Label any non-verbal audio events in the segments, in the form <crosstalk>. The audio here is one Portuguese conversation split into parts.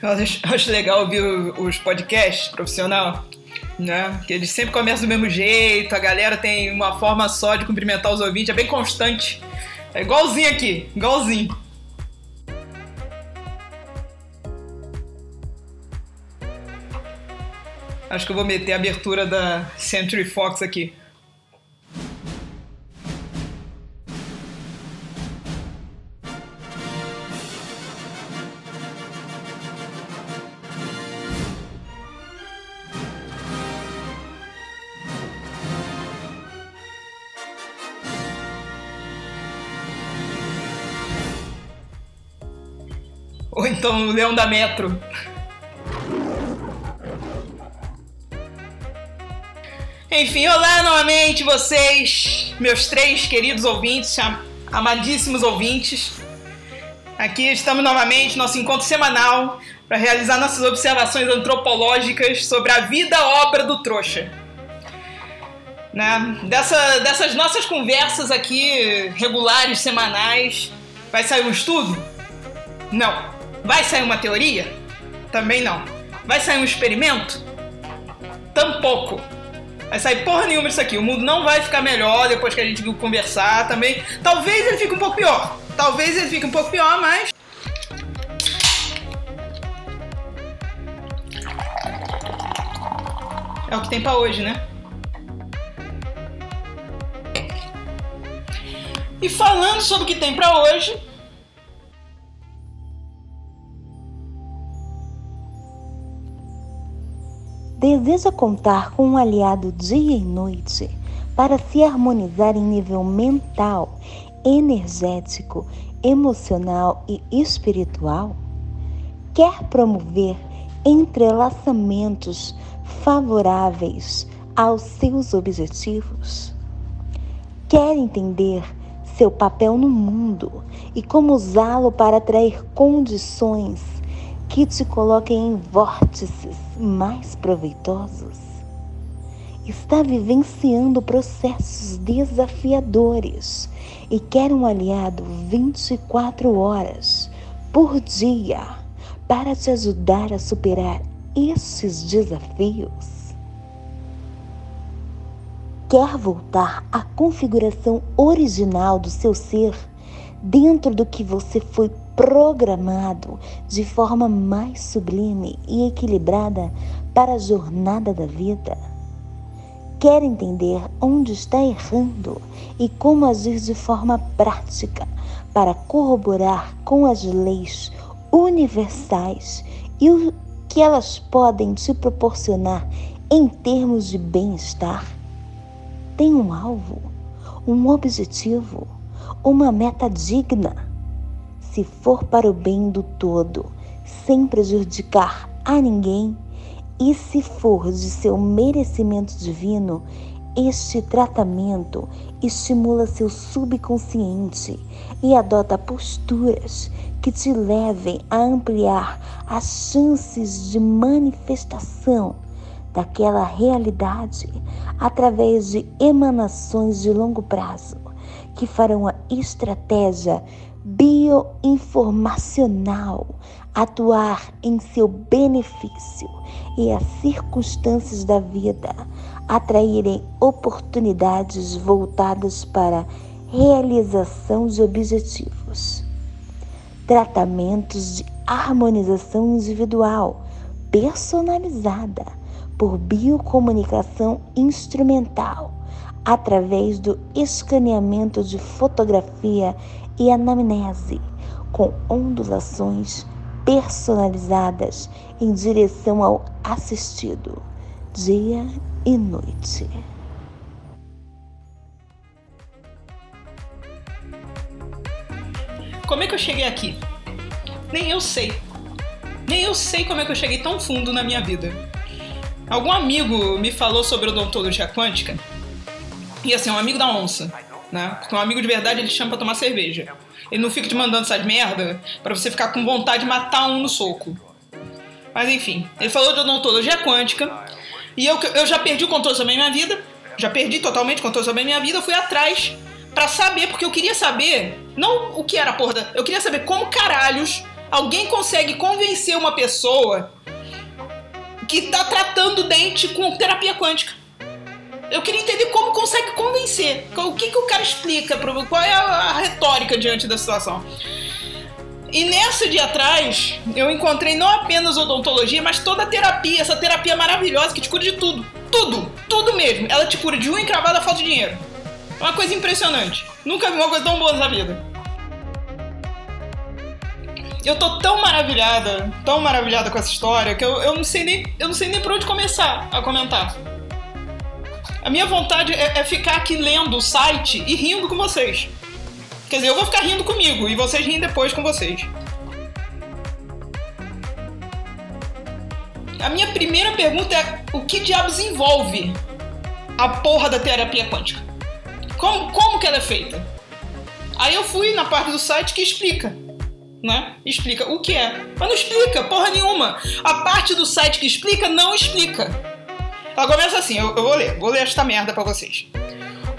Eu acho, acho legal ouvir os podcasts profissional, né? Que eles sempre começam do mesmo jeito, a galera tem uma forma só de cumprimentar os ouvintes, é bem constante. É igualzinho aqui, igualzinho. Acho que eu vou meter a abertura da Century Fox aqui. Então o Leão da Metro. Enfim, olá novamente vocês, meus três queridos ouvintes, amadíssimos ouvintes. Aqui estamos novamente, nosso encontro semanal, para realizar nossas observações antropológicas sobre a vida obra do trouxa. Né? Dessa, dessas nossas conversas aqui, regulares, semanais, vai sair um estudo? Não. Vai sair uma teoria? Também não. Vai sair um experimento? Tampouco. Vai sair porra nenhuma disso aqui. O mundo não vai ficar melhor depois que a gente conversar também. Talvez ele fique um pouco pior. Talvez ele fique um pouco pior, mas. É o que tem pra hoje, né? E falando sobre o que tem para hoje, deseja contar com um aliado dia e noite para se harmonizar em nível mental, energético, emocional e espiritual? Quer promover entrelaçamentos favoráveis aos seus objetivos? Quer entender seu papel no mundo e como usá-lo para atrair condições que te coloquem em vórtices mais proveitosos. Está vivenciando processos desafiadores e quer um aliado 24 horas por dia para te ajudar a superar esses desafios. Quer voltar à configuração original do seu ser dentro do que você foi programado de forma mais sublime e equilibrada para a jornada da vida. Quer entender onde está errando e como agir de forma prática para corroborar com as leis universais e o que elas podem te proporcionar em termos de bem-estar? Tem um alvo, um objetivo, uma meta digna se for para o bem do todo, sem prejudicar a ninguém, e se for de seu merecimento divino, este tratamento estimula seu subconsciente e adota posturas que te levem a ampliar as chances de manifestação daquela realidade através de emanações de longo prazo que farão a estratégia bioinformacional atuar em seu benefício e as circunstâncias da vida atraírem oportunidades voltadas para realização de objetivos. Tratamentos de harmonização individual personalizada por biocomunicação instrumental através do escaneamento de fotografia e anamnese, com ondulações personalizadas em direção ao assistido, dia e noite. Como é que eu cheguei aqui? Nem eu sei. Nem eu sei como é que eu cheguei tão fundo na minha vida. Algum amigo me falou sobre odontologia quântica. E assim, um amigo da onça né? Porque um amigo de verdade ele chama pra tomar cerveja. Ele não fica te mandando essas merda para você ficar com vontade de matar um no soco. Mas enfim, ele falou de odontologia quântica. E eu, eu já perdi o controle sobre a minha vida. Já perdi totalmente o controle sobre a minha vida. Eu fui atrás para saber, porque eu queria saber, não o que era a porra Eu queria saber como caralhos alguém consegue convencer uma pessoa que está tratando o dente com terapia quântica? Eu queria entender como consegue convencer. O que, que o cara explica? Qual é a retórica diante da situação? E nessa de atrás, eu encontrei não apenas odontologia, mas toda a terapia, essa terapia maravilhosa que te cura de tudo. Tudo, tudo mesmo. Ela te cura de unha encravada a falta de dinheiro. É uma coisa impressionante. Nunca vi uma coisa tão boa na vida. Eu tô tão maravilhada, tão maravilhada com essa história, que eu, eu, não, sei nem, eu não sei nem por onde começar a comentar. A minha vontade é, é ficar aqui lendo o site e rindo com vocês. Quer dizer, eu vou ficar rindo comigo e vocês riem depois com vocês. A minha primeira pergunta é: o que diabos envolve a porra da terapia quântica? Como, como que ela é feita? Aí eu fui na parte do site que explica, né? Explica o que é. Mas não explica porra nenhuma. A parte do site que explica não explica. Ela começa assim, eu, eu vou ler, vou ler esta merda para vocês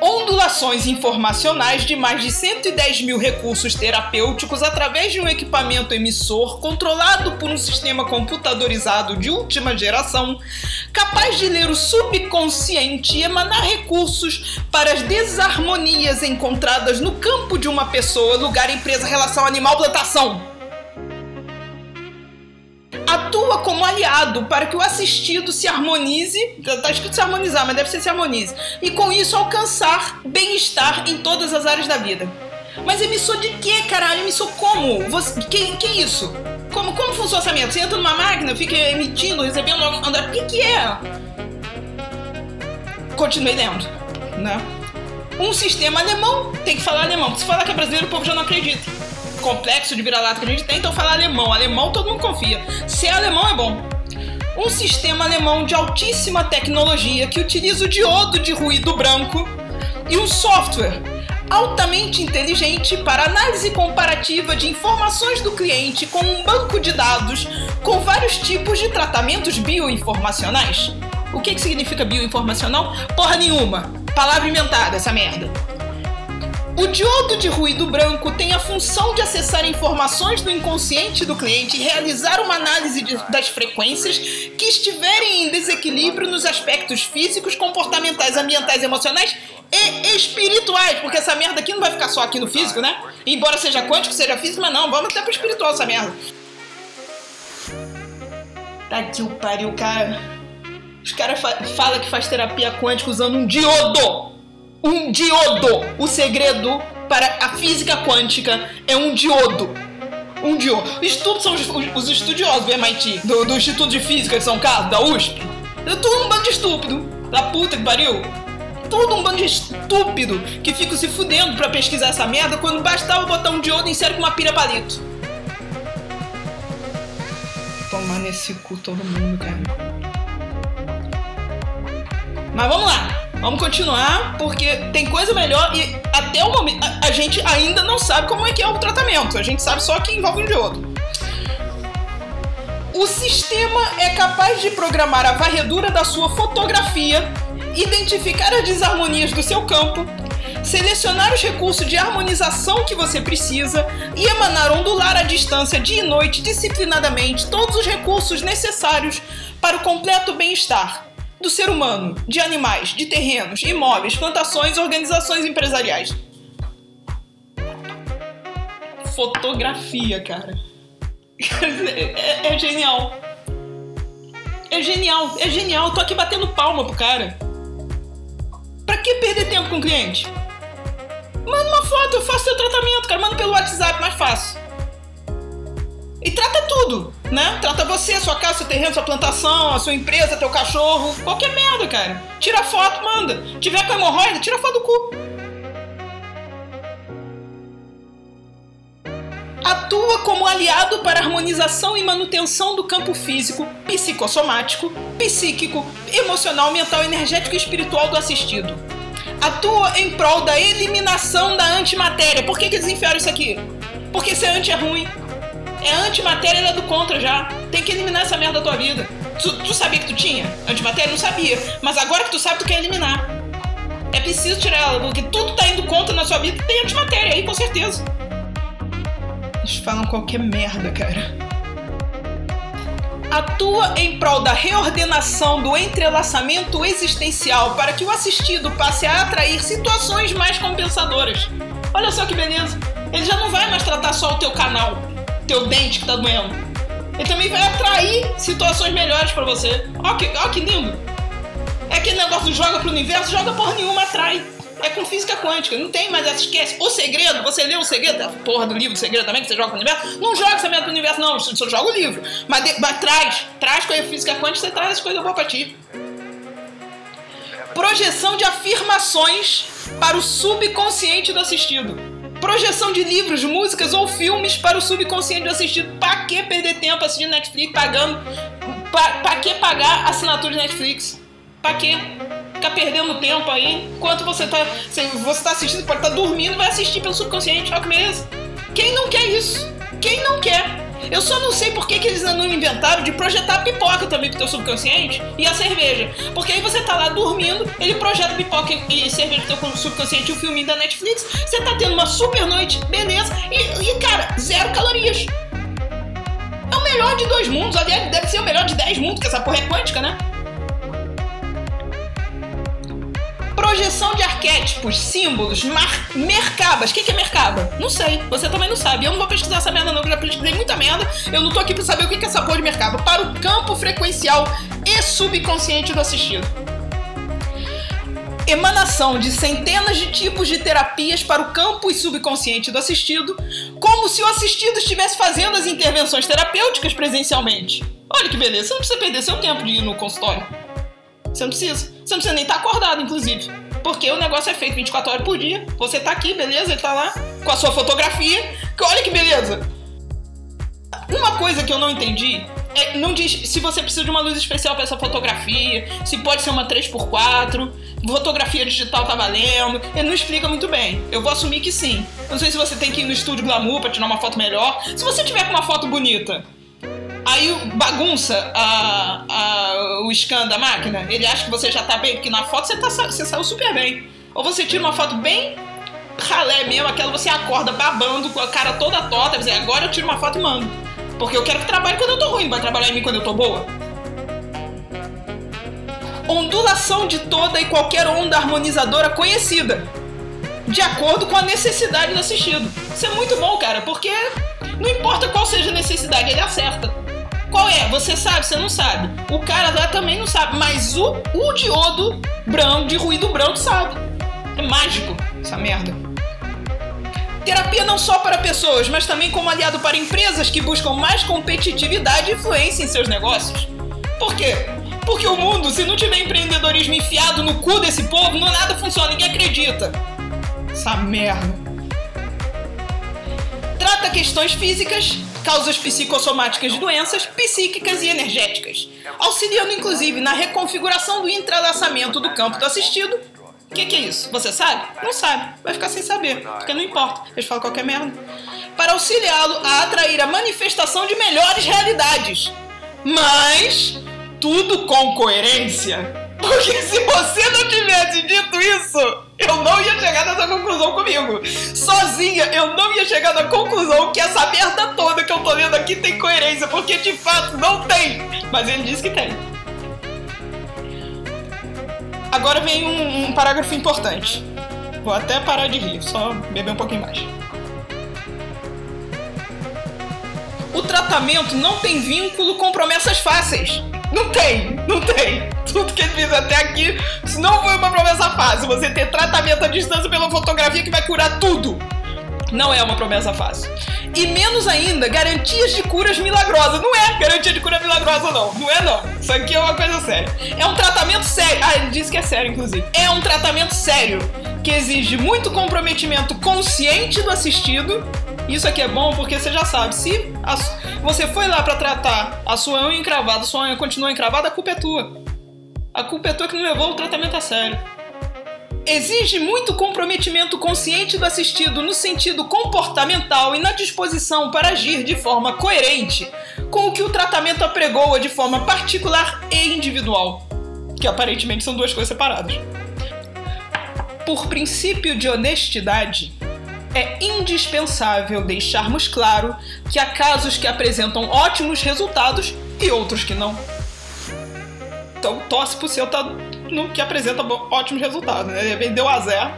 ondulações informacionais de mais de 110 mil recursos terapêuticos através de um equipamento emissor controlado por um sistema computadorizado de última geração, capaz de ler o subconsciente e emanar recursos para as desarmonias encontradas no campo de uma pessoa, lugar, empresa, relação animal-plantação atua como aliado para que o assistido se harmonize, tá escrito se harmonizar, mas deve ser se harmonize, e com isso alcançar bem-estar em todas as áreas da vida. Mas emissor de quê, caralho? Emissor como? Você, que, que isso? Como, como funciona essa merda? Você entra numa máquina, fica emitindo, recebendo, andando. O que, que é? Continuei lendo, né? Um sistema alemão tem que falar alemão. Se falar que é brasileiro, o povo já não acredita complexo de vira-lata que a gente tem, então falar alemão. Alemão todo mundo confia. Ser alemão é bom. Um sistema alemão de altíssima tecnologia que utiliza o diodo de ruído branco e um software altamente inteligente para análise comparativa de informações do cliente com um banco de dados com vários tipos de tratamentos bioinformacionais. O que, que significa bioinformacional? Porra nenhuma. Palavra inventada, essa merda. O diodo de ruído branco tem a função de acessar informações do inconsciente do cliente e realizar uma análise de, das frequências que estiverem em desequilíbrio nos aspectos físicos, comportamentais, ambientais, emocionais e espirituais, porque essa merda aqui não vai ficar só aqui no físico, né? Embora seja quântico, seja físico, mas não, vamos até pro espiritual essa merda. Tá que o pariu, cara. Os caras fa falam que faz terapia quântica usando um diodo um diodo. O segredo para a física quântica é um diodo. Um diodo. Estudos são os, os estudiosos do MIT, do, do, Instituto de Física de São Carlos, da USP. É tudo um bando de estúpido. Da puta que pariu. Tudo um bando de estúpido que fica se fudendo pra pesquisar essa merda quando bastava botar um diodo em sério com uma pira palito. Tomar nesse cu todo mundo, cara. Mas vamos lá. Vamos continuar, porque tem coisa melhor e até o momento a, a, gente ainda não sabe como é que é o tratamento. A gente sabe só que envolve um diodo. O sistema é capaz de programar a varredura da sua fotografia, identificar as desarmonias do seu campo, selecionar os recursos de harmonização que você precisa e emanar ondular à distância dia e noite disciplinadamente todos os recursos necessários para o completo bem-estar do ser humano, de animais, de terrenos, imóveis, plantações, organizações empresariais. Fotografia, cara. <laughs> É, é, genial. É genial, é genial. Tô aqui batendo palma pro cara. Pra que perder tempo com o cliente? Manda uma foto, eu faço teu tratamento, cara. Manda pelo WhatsApp, mais fácil. E trata tudo, né? Trata você, sua casa, seu terreno, sua plantação, a sua empresa, teu cachorro, qualquer merda, cara. Tira foto, manda. Tiver com hemorroida, tira foto do cu. Atua como aliado para a harmonização e manutenção do campo físico, psicossomático, psíquico, emocional, mental, energético e espiritual do assistido. Atua em prol da eliminação da antimatéria. Por que, que eles enfiaram isso aqui? Porque ser anti é ruim. É antimatéria, é do contra já. Tem que eliminar essa merda da tua vida. Tu, tu sabia que tu tinha antimatéria? Não sabia. Mas agora que tu sabe, tu quer eliminar. É preciso tirar ela, porque tudo tá indo contra na sua vida tem antimatéria aí, com certeza. Eles falam qualquer merda, cara. Atua em prol da reordenação do entrelaçamento existencial para que o assistido passe a atrair situações mais compensadoras. Olha só que beleza. Ele já não vai mais tratar só o teu canal, teu dente que tá doendo. Ele também vai atrair situações melhores para você. Ó que, ó que lindo. É aquele negócio joga pro universo, joga porra nenhuma, atrai. É com física quântica, não tem mais essa, esquece. O segredo, você lê o segredo, a porra do livro do segredo também, que você joga pro universo, não joga essa merda pro universo, não, você só joga o livro. Mas, de, mas traz, traz com a física quântica, você traz as coisas boas pra ti. Projeção de afirmações para o subconsciente do assistido. Projeção de livros, músicas ou filmes para o subconsciente do assistido. Pra que perder tempo assistindo Netflix, pagando? Pra, pra que pagar assinatura de Netflix? Pra quê? Ficar perdendo tempo aí, enquanto você tá, você tá assistindo, pode estar tá dormindo, vai assistir pelo subconsciente, olha que beleza. Quem não quer isso? Quem não quer? Eu só não sei por que, que eles não inventaram de projetar pipoca também pro teu subconsciente e a cerveja. Porque aí você tá lá dormindo, ele projeta pipoca e cerveja pro teu subconsciente e o filminho da Netflix. Você tá tendo uma super noite, beleza. E, e cara, zero calorias. É o melhor de dois mundos. Aliás, deve ser o melhor de dez mundos, que essa porra é quântica, né? Projeção de arquétipos, símbolos, mar... mercabas. O que, que é mercaba? Não sei. Você também não sabe. Eu não vou pesquisar essa merda, não, eu já pesquisei muita merda. Eu não tô aqui pra saber o que, que é essa porra de mercaba. Para o campo frequencial e subconsciente do assistido. Emanação de centenas de tipos de terapias para o campo e subconsciente do assistido, como se o assistido estivesse fazendo as intervenções terapêuticas presencialmente. Olha que beleza, você não precisa perder seu tempo de ir no consultório. Você não precisa. Você não precisa nem estar tá acordado, inclusive. Porque o negócio é feito 24 horas por dia. Você tá aqui, beleza? Ele tá lá com a sua fotografia. Olha que beleza! Uma coisa que eu não entendi é, não diz se você precisa de uma luz especial para essa fotografia, se pode ser uma 3x4, fotografia digital tá valendo. Ele não explica muito bem. Eu vou assumir que sim. Não sei se você tem que ir no estúdio Glamour para tirar uma foto melhor. Se você tiver com uma foto bonita, Aí bagunça a, a, o scan da máquina. Ele acha que você já tá bem, porque na foto você, tá, você saiu super bem. Ou você tira uma foto bem ralé mesmo, aquela você acorda babando com a cara toda torta, dizer, agora eu tiro uma foto e mando. Porque eu quero que trabalhe quando eu tô ruim, vai trabalhar em mim quando eu tô boa. Ondulação de toda e qualquer onda harmonizadora conhecida, de acordo com a necessidade do assistido. Isso é muito bom, cara, porque não importa qual seja a necessidade, ele acerta. Qual é? Você sabe, você não sabe. O cara lá também não sabe, mas o, o diodo branco, de ruído branco, sabe. É mágico essa merda. Terapia não só para pessoas, mas também como aliado para empresas que buscam mais competitividade e influência em seus negócios. Por quê? Porque o mundo, se não tiver empreendedorismo enfiado no cu desse povo, não nada funciona, ninguém acredita. Essa merda. Trata questões físicas, causas psicossomáticas de doenças psíquicas e energéticas, auxiliando inclusive na reconfiguração do entrelaçamento do campo do assistido. O que, que, é isso? Você sabe? Não sabe. Vai ficar sem saber, porque não importa. Eles falam qualquer merda. Para auxiliá-lo a atrair a manifestação de melhores realidades. Mas tudo com coerência porque se você não tivesse dito isso, eu não ia chegar nessa conclusão comigo. Sozinha, eu não ia chegar na conclusão que essa merda toda que eu tô lendo aqui tem coerência, porque de fato não tem. Mas ele disse que tem. Agora vem um, um parágrafo importante. Vou até parar de rir, só beber um pouquinho mais. O tratamento não tem vínculo com promessas fáceis. Não tem, não tem tudo que ele fez até aqui, isso não foi uma promessa fácil. Você ter tratamento à distância pela fotografia que vai curar tudo. Não é uma promessa fácil. E menos ainda, garantias de curas milagrosas. Não é garantia de cura milagrosa, não. Não é, não. Isso aqui é uma coisa séria. É um tratamento sério. Ah, ele disse que é sério, inclusive. É um tratamento sério que exige muito comprometimento consciente do assistido. Isso aqui é bom porque você já sabe, se você foi lá para tratar a sua unha encravada, sua unha continua encravada, a culpa é tua. A culpa é tua que não levou o tratamento a sério. Exige muito comprometimento consciente do assistido no sentido comportamental e na disposição para agir de forma coerente com o que o tratamento apregoa de forma particular e individual, que aparentemente são duas coisas separadas. Por princípio de honestidade, é indispensável deixarmos claro que há casos que apresentam ótimos resultados e outros que não. Então torce pro seu tá no que apresenta ótimos resultados, né? Vendeu a zero.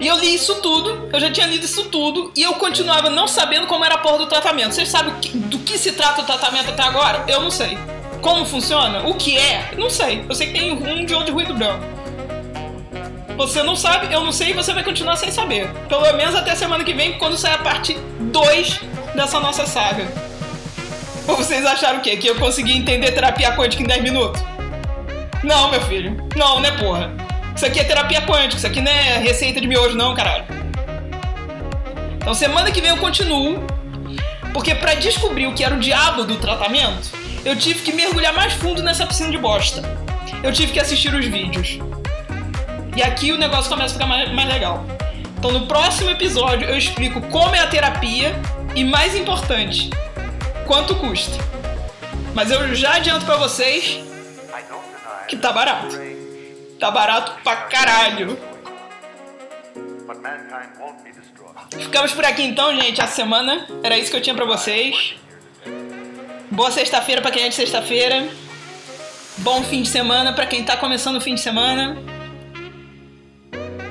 E eu li isso tudo, eu já tinha lido isso tudo, e eu continuava não sabendo como era a porra do tratamento. Vocês sabem do que se trata o tratamento até agora? Eu não sei. Como funciona? O que é? Não sei. Eu sei que tem um de de ruído branco. Você não sabe, eu não sei e você vai continuar sem saber. Pelo menos até semana que vem, quando sair a parte 2 dessa nossa saga. Ou vocês acharam o quê? Que eu consegui entender terapia quântica em 10 minutos? Não, meu filho. Não, né, porra? Isso aqui é terapia quântica, isso aqui não é receita de miojo, não, caralho. Então, semana que vem eu continuo. Porque para descobrir o que era o diabo do tratamento, eu tive que mergulhar mais fundo nessa piscina de bosta. Eu tive que assistir os vídeos. E aqui o negócio começa a ficar mais, mais legal. Então no próximo episódio eu explico como é a terapia e, mais importante, quanto custa. Mas eu já adianto para vocês que tá barato. Tá barato pra caralho. Ficamos por aqui então, gente. A semana era isso que eu tinha para vocês. Boa sexta-feira para quem é de sexta-feira. Bom fim de semana para quem tá começando o fim de semana.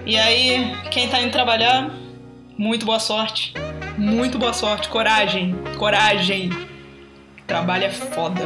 E aí, quem tá indo trabalhar, muito boa sorte. Muito boa sorte, coragem, coragem. Trabalho é foda.